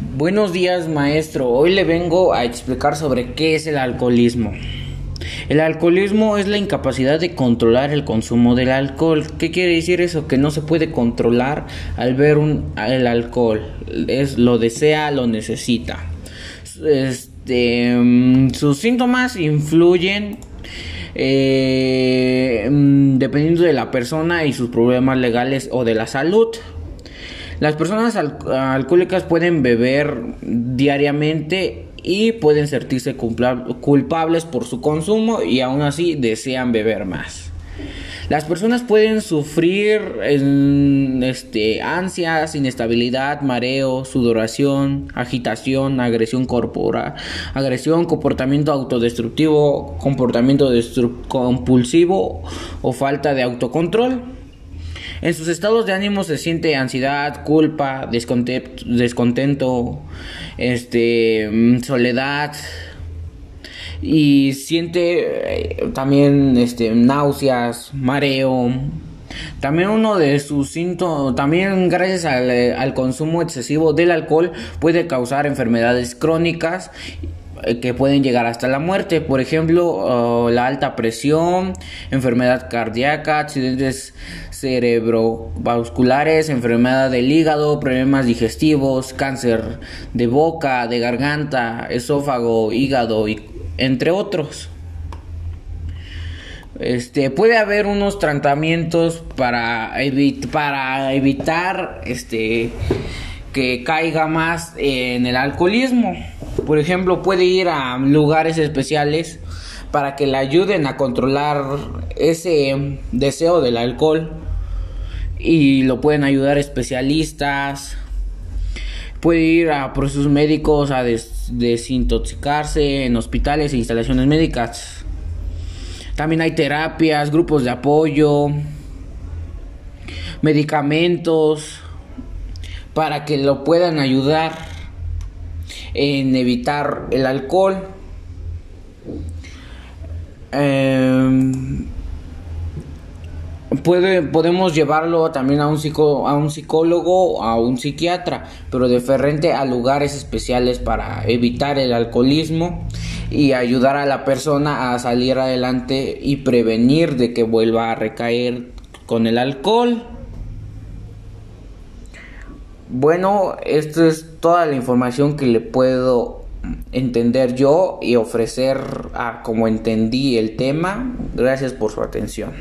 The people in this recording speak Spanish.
Buenos días maestro, hoy le vengo a explicar sobre qué es el alcoholismo. El alcoholismo es la incapacidad de controlar el consumo del alcohol. ¿Qué quiere decir eso? Que no se puede controlar al ver el alcohol. Es, lo desea, lo necesita. Este, mm, sus síntomas influyen eh, mm, dependiendo de la persona y sus problemas legales o de la salud. Las personas alcohólicas pueden beber diariamente y pueden sentirse culpables por su consumo y aún así desean beber más. Las personas pueden sufrir este, ansias, inestabilidad, mareo, sudoración, agitación, agresión corporal, agresión, comportamiento autodestructivo, comportamiento compulsivo o falta de autocontrol. En sus estados de ánimo se siente ansiedad, culpa, descontento, este, mm, soledad y siente eh, también este, náuseas, mareo. También uno de sus síntomas, también gracias al, al consumo excesivo del alcohol puede causar enfermedades crónicas eh, que pueden llegar hasta la muerte, por ejemplo, oh, la alta presión, enfermedad cardíaca, accidentes cerebrovasculares, enfermedad del hígado, problemas digestivos, cáncer de boca, de garganta, esófago, hígado entre otros. Este, puede haber unos tratamientos para, para evitar este que caiga más en el alcoholismo. Por ejemplo, puede ir a lugares especiales para que le ayuden a controlar ese deseo del alcohol y lo pueden ayudar especialistas. Puede ir a procesos médicos a desintoxicarse en hospitales e instalaciones médicas. También hay terapias, grupos de apoyo, medicamentos para que lo puedan ayudar en evitar el alcohol. Em, puede, podemos llevarlo también a un, psico, a un psicólogo, a un psiquiatra, pero de frente a lugares especiales para evitar el alcoholismo y ayudar a la persona a salir adelante y prevenir de que vuelva a recaer con el alcohol. Bueno, esto es toda la información que le puedo entender yo y ofrecer a como entendí el tema. Gracias por su atención.